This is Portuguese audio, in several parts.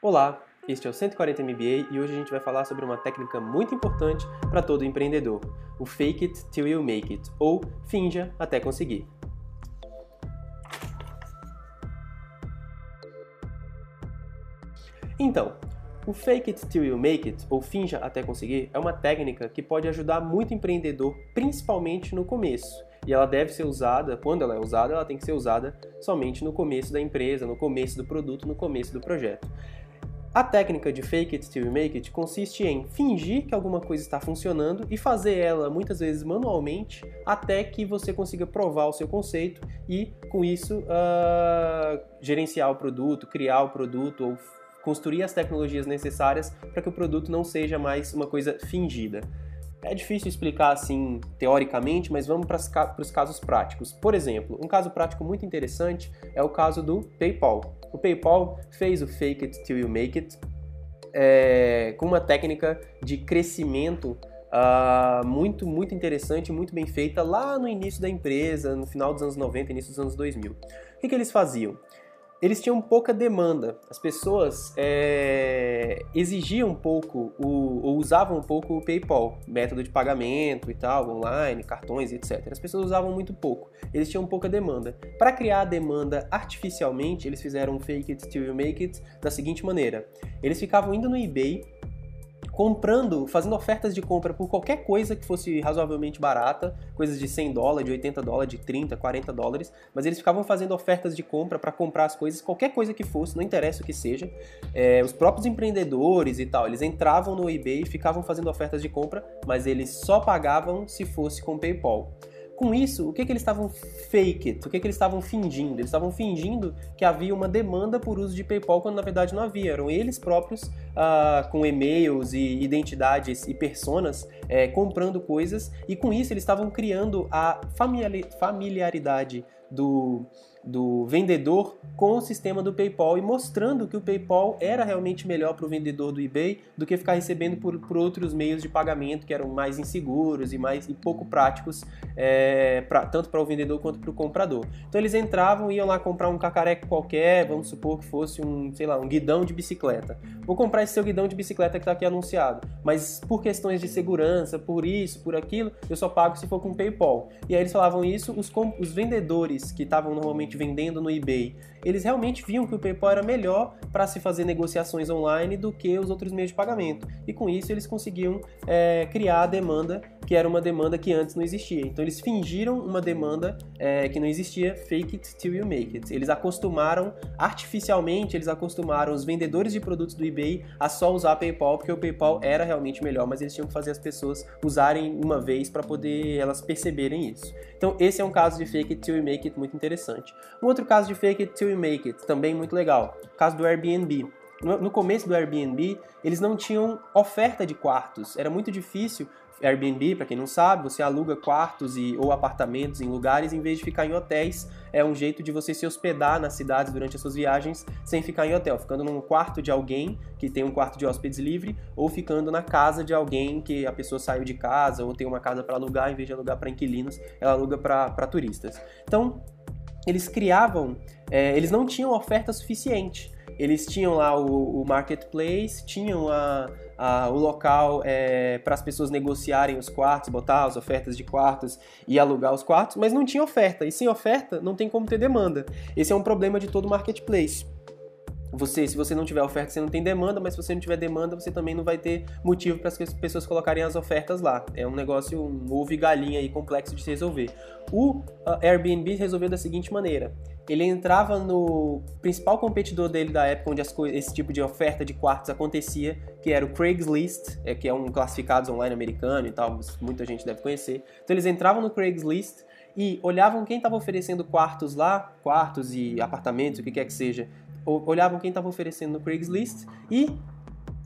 Olá, este é o 140 MBA e hoje a gente vai falar sobre uma técnica muito importante para todo empreendedor, o Fake It Till You Make It, ou Finja até conseguir. Então, o Fake It Till You Make It, ou Finja até conseguir, é uma técnica que pode ajudar muito empreendedor, principalmente no começo. E ela deve ser usada, quando ela é usada, ela tem que ser usada somente no começo da empresa, no começo do produto, no começo do projeto. A técnica de fake it till you make it consiste em fingir que alguma coisa está funcionando e fazer ela muitas vezes manualmente até que você consiga provar o seu conceito e, com isso, uh, gerenciar o produto, criar o produto ou construir as tecnologias necessárias para que o produto não seja mais uma coisa fingida. É difícil explicar assim teoricamente, mas vamos para os casos práticos. Por exemplo, um caso prático muito interessante é o caso do PayPal. O PayPal fez o Fake It Till You Make It é, com uma técnica de crescimento uh, muito, muito interessante, muito bem feita lá no início da empresa, no final dos anos 90, início dos anos 2000. O que, que eles faziam? Eles tinham pouca demanda. As pessoas é, exigiam um pouco o, ou usavam um pouco o PayPal, método de pagamento e tal, online, cartões, etc. As pessoas usavam muito pouco. Eles tinham pouca demanda. Para criar a demanda artificialmente, eles fizeram um fake it till you make it da seguinte maneira: eles ficavam indo no eBay comprando, fazendo ofertas de compra por qualquer coisa que fosse razoavelmente barata, coisas de 100 dólares, de 80 dólares, de 30, 40 dólares, mas eles ficavam fazendo ofertas de compra para comprar as coisas, qualquer coisa que fosse, não interessa o que seja. É, os próprios empreendedores e tal, eles entravam no eBay e ficavam fazendo ofertas de compra, mas eles só pagavam se fosse com PayPal. Com isso, o que, que eles estavam fake it? O que, que eles estavam fingindo? Eles estavam fingindo que havia uma demanda por uso de PayPal quando na verdade não havia. Eram eles próprios uh, com e-mails e identidades e personas é, comprando coisas e com isso eles estavam criando a familiaridade do, do vendedor com o sistema do PayPal e mostrando que o PayPal era realmente melhor para o vendedor do eBay do que ficar recebendo por, por outros meios de pagamento que eram mais inseguros e mais e pouco práticos é, pra, tanto para o vendedor quanto para o comprador. Então eles entravam, iam lá comprar um cacareco qualquer, vamos supor que fosse um, sei lá, um guidão de bicicleta. Vou comprar esse seu guidão de bicicleta que está aqui anunciado, mas por questões de segurança, por isso, por aquilo, eu só pago se for com PayPal. E aí eles falavam isso, os, os vendedores que estavam normalmente vendendo no eBay, eles realmente viam que o PayPal era melhor para se fazer negociações online do que os outros meios de pagamento. E com isso eles conseguiam é, criar a demanda que era uma demanda que antes não existia. Então eles fingiram uma demanda é, que não existia, fake it till you make it. Eles acostumaram, artificialmente, eles acostumaram os vendedores de produtos do eBay a só usar PayPal, porque o PayPal era realmente melhor, mas eles tinham que fazer as pessoas usarem uma vez para poder elas perceberem isso. Então esse é um caso de fake it till you make it muito interessante. Um outro caso de fake it till you make it, também muito legal, o caso do Airbnb. No começo do Airbnb, eles não tinham oferta de quartos. Era muito difícil Airbnb, para quem não sabe, você aluga quartos e, ou apartamentos em lugares em vez de ficar em hotéis. É um jeito de você se hospedar nas cidades durante as suas viagens sem ficar em hotel, ficando num quarto de alguém que tem um quarto de hóspedes livre ou ficando na casa de alguém que a pessoa saiu de casa ou tem uma casa para alugar, em vez de alugar para inquilinos, ela aluga para turistas. Então, eles criavam, é, eles não tinham oferta suficiente. Eles tinham lá o, o marketplace, tinham a o local é, para as pessoas negociarem os quartos, botar as ofertas de quartos e alugar os quartos, mas não tinha oferta. E sem oferta, não tem como ter demanda. Esse é um problema de todo marketplace. Você, se você não tiver oferta, você não tem demanda, mas se você não tiver demanda, você também não vai ter motivo para as pessoas colocarem as ofertas lá. É um negócio, um ovo e galinha aí complexo de se resolver. O Airbnb resolveu da seguinte maneira: ele entrava no principal competidor dele da época onde esse tipo de oferta de quartos acontecia, que era o Craigslist, é, que é um classificados online americano e tal, muita gente deve conhecer. Então eles entravam no Craigslist e olhavam quem estava oferecendo quartos lá, quartos e apartamentos, o que quer que seja, olhavam quem estava oferecendo no Craigslist e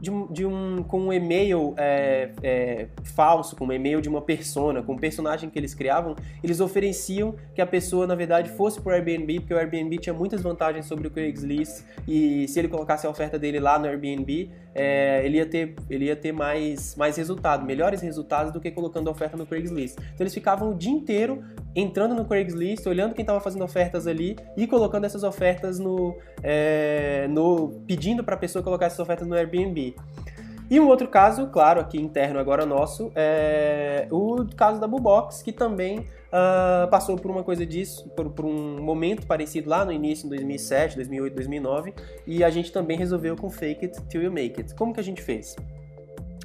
de, de um, com um e-mail é, é, falso, com um e-mail de uma persona, com um personagem que eles criavam, eles ofereciam que a pessoa, na verdade, fosse para o Airbnb, porque o Airbnb tinha muitas vantagens sobre o Craigslist e se ele colocasse a oferta dele lá no Airbnb, é, ele ia ter, ele ia ter mais, mais resultado, melhores resultados do que colocando oferta no Craigslist. Então eles ficavam o dia inteiro entrando no Craigslist, olhando quem estava fazendo ofertas ali e colocando essas ofertas no, é, no pedindo para a pessoa colocar essas ofertas no Airbnb. E um outro caso, claro, aqui interno agora nosso, é o caso da Bubox, que também uh, passou por uma coisa disso, por, por, um momento parecido lá no início, em 2007, 2008, 2009, e a gente também resolveu com Fake It Till You Make It. Como que a gente fez?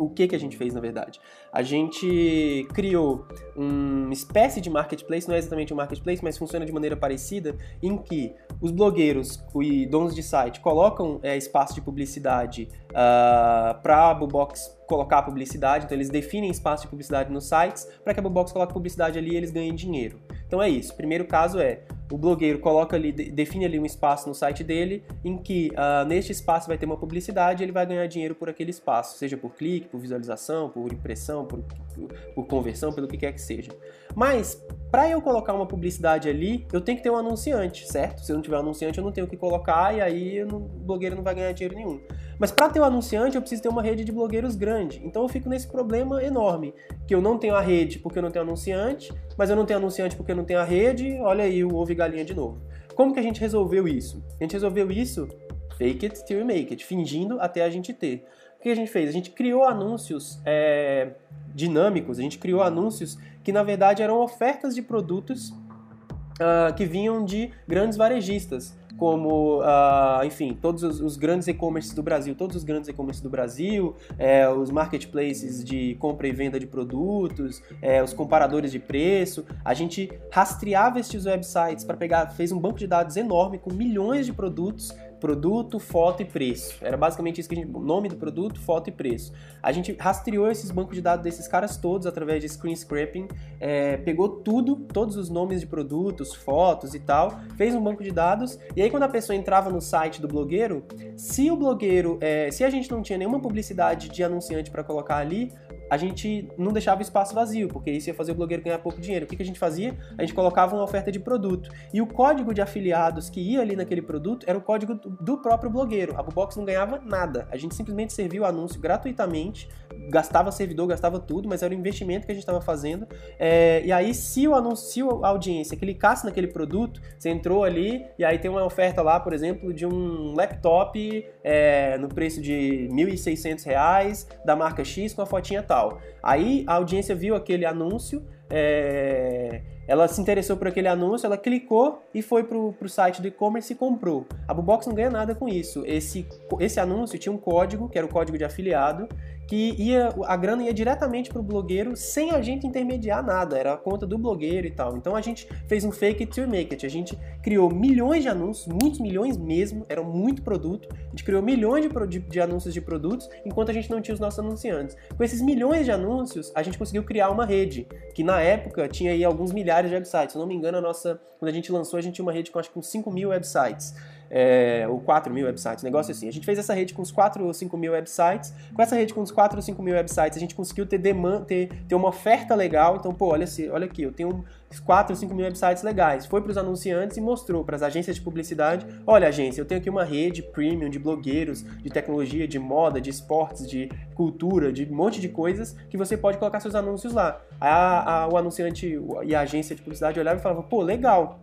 O que, que a gente fez, na verdade? A gente criou uma espécie de marketplace, não é exatamente um marketplace, mas funciona de maneira parecida, em que os blogueiros e donos de site colocam é, espaço de publicidade uh, ah, para a Bubox colocar publicidade, então eles definem espaço de publicidade nos sites para que a Bubox coloque publicidade ali e eles ganhem dinheiro. Então é isso. Primeiro caso é o blogueiro coloca ali, define ali um espaço no site dele em que uh, neste espaço vai ter uma publicidade e ele vai ganhar dinheiro por aquele espaço, seja por clique, por visualização, por impressão, por, por, por conversão, pelo que quer que seja. Mas para eu colocar uma publicidade ali, eu tenho que ter um anunciante, certo? Se eu não tiver um anunciante, eu não tenho o que colocar e aí o blogueiro não vai ganhar dinheiro nenhum. Mas para ter um anunciante, eu preciso ter uma rede de blogueiros grande. Então eu fico nesse problema enorme, que eu não tenho a rede porque eu não tenho anunciante, mas eu não tenho anunciante porque eu não tenho a rede. Olha aí o ovo galinha de novo. Como que a gente resolveu isso? A gente resolveu isso fake it till you make it, fingindo até a gente ter. O que a gente fez? A gente criou anúncios é, dinâmicos, a gente criou anúncios que na verdade eram ofertas de produtos uh, que vinham de grandes varejistas como, uh, enfim, todos os, os grandes e-commerces do Brasil, todos os grandes e-commerces do Brasil, é, os marketplaces de compra e venda de produtos, é, os comparadores de preço. A gente rastreava estes websites para pegar, fez um banco de dados enorme com milhões de produtos produto, foto e preço. Era basicamente isso que a gente. Nome do produto, foto e preço. A gente rastreou esses bancos de dados desses caras todos através de screen scraping, é, pegou tudo, todos os nomes de produtos, fotos e tal, fez um banco de dados, e aí quando a pessoa entrava no site do blogueiro, se o blogueiro, é, se a gente não tinha nenhuma publicidade de anunciante para colocar ali, a gente não deixava espaço vazio, porque isso ia fazer o blogueiro ganhar pouco dinheiro. O que, que a gente fazia? A gente colocava uma oferta de produto. E o código de afiliados que ia ali naquele produto era o código do próprio blogueiro. A Bubox não ganhava nada. A gente simplesmente servia o anúncio gratuitamente, gastava servidor, gastava tudo, mas era o investimento que a gente estava fazendo. É, e aí, se o anúncio, se a audiência clicasse naquele produto, você entrou ali e aí tem uma oferta lá, por exemplo, de um laptop é, no preço de R$ 1.600 da marca X com a fotinha tal. Aí a audiência viu aquele anúncio, é, ela se interessou por aquele anúncio, ela clicou e foi para o site do e-commerce e comprou. A Bubox não ganha nada com isso. Esse, esse anúncio tinha um código, que era o código de afiliado, que ia a grana ia diretamente para o blogueiro sem a gente intermediar nada, era a conta do blogueiro e tal. Então a gente fez um fake it to make it. A gente criou milhões de anúncios, muitos milhões mesmo, era muito produto. A gente criou milhões de, de, de anúncios de produtos enquanto a gente não tinha os nossos anunciantes. Com esses milhões de anúncios, a gente conseguiu criar uma rede que na época tinha aí alguns milhares de websites. Se não me engano, a nossa quando a gente lançou, a gente tinha uma rede com acho que uns 5 mil websites é, ou 4 mil websites, negócio assim. A gente fez essa rede com uns 4 ou 5 mil websites. Com essa rede com uns 4 ou 5 mil websites, a gente conseguiu ter demanda, ter, ter uma oferta legal. Então, pô, olha, olha aqui, eu tenho 4 ou 5 mil websites legais. Foi para os anunciantes e mostrou para as agências de publicidade: olha, agência, eu tenho aqui uma rede premium de blogueiros, de tecnologia, de moda, de esportes, de cultura, de um monte de coisas que você pode colocar seus anúncios lá. A, a, o anunciante e a agência de publicidade olhavam e falavam: pô, legal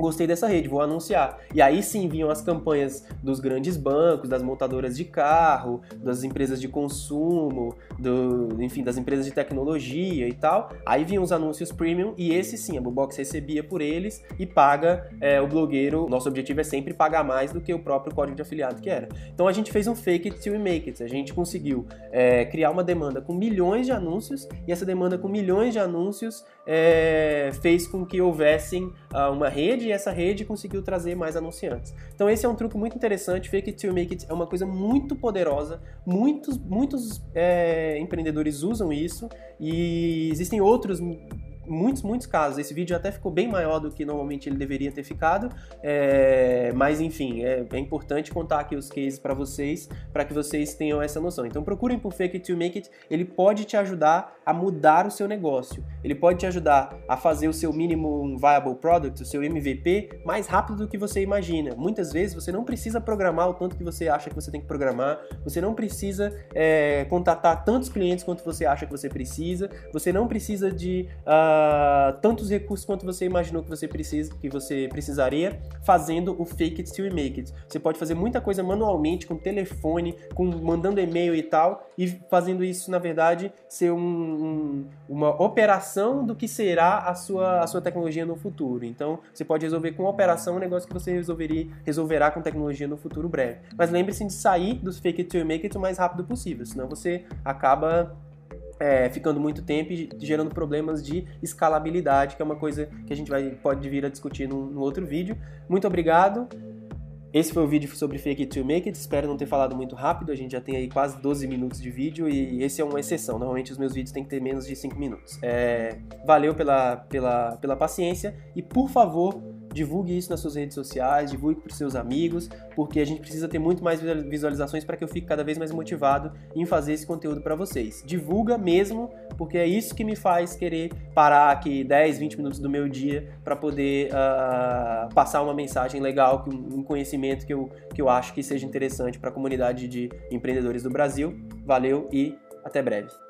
gostei dessa rede, vou anunciar. E aí sim vinham as campanhas dos grandes bancos, das montadoras de carro, das empresas de consumo, do, enfim, das empresas de tecnologia e tal. Aí vinham os anúncios premium e esse sim, a Bubox recebia por eles e paga é, o blogueiro. Nosso objetivo é sempre pagar mais do que o próprio código de afiliado que era. Então a gente fez um fake it till we make it. A gente conseguiu é, criar uma demanda com milhões de anúncios e essa demanda com milhões de anúncios é, fez com que houvessem uh, uma rede essa rede conseguiu trazer mais anunciantes. Então esse é um truque muito interessante, fake it till make it é uma coisa muito poderosa, muitos, muitos é, empreendedores usam isso. E existem outros muitos, muitos casos. Esse vídeo até ficou bem maior do que normalmente ele deveria ter ficado, é, mas enfim, é, é, importante contar aqui os cases para vocês, para que vocês tenham essa noção. Então procurem por Fake It to Make It, ele pode te ajudar a mudar o seu negócio, ele pode te ajudar a fazer o seu Minimum Viable Product, o seu MVP, mais rápido do que você imagina. Muitas vezes você não precisa programar o tanto que você acha que você tem que programar, você não precisa é, contatar tantos clientes quanto você acha que você precisa, você não precisa de. Uh, uh, tantos recursos quanto você imaginou que você precisa, que você precisaria, fazendo o fake it till you make it. Você pode fazer muita coisa manualmente, com telefone, com mandando e-mail e tal, e fazendo isso, na verdade, ser um, um, uma operação do que será a sua, a sua tecnologia no futuro. Então, você pode resolver com operação um negócio que você resolveria, resolverá com tecnologia no futuro breve. Mas lembre-se de sair dos fake it till you make it o mais rápido possível, senão você acaba é, ficando muito tempo e gerando problemas de escalabilidade, que é uma coisa que a gente vai, pode vir a discutir no, outro vídeo. Muito obrigado. Esse foi o vídeo sobre Fake It to Make It. Espero não ter falado muito rápido. A gente já tem aí quase 12 minutos de vídeo e esse é uma exceção. Normalmente os meus vídeos têm que ter menos de 5 minutos. É, valeu pela, pela, pela paciência e, por favor, divulgue isso nas suas redes sociais, divulgue para os seus amigos, porque a gente precisa ter muito mais visualizações para que eu fique cada vez mais motivado em fazer esse conteúdo para vocês. Divulga mesmo, porque é isso que me faz querer parar aqui 10, 20 minutos do meu dia para poder uh, passar uma mensagem legal, um conhecimento que eu, que eu acho que seja interessante para a comunidade de empreendedores do Brasil. Valeu e até breve.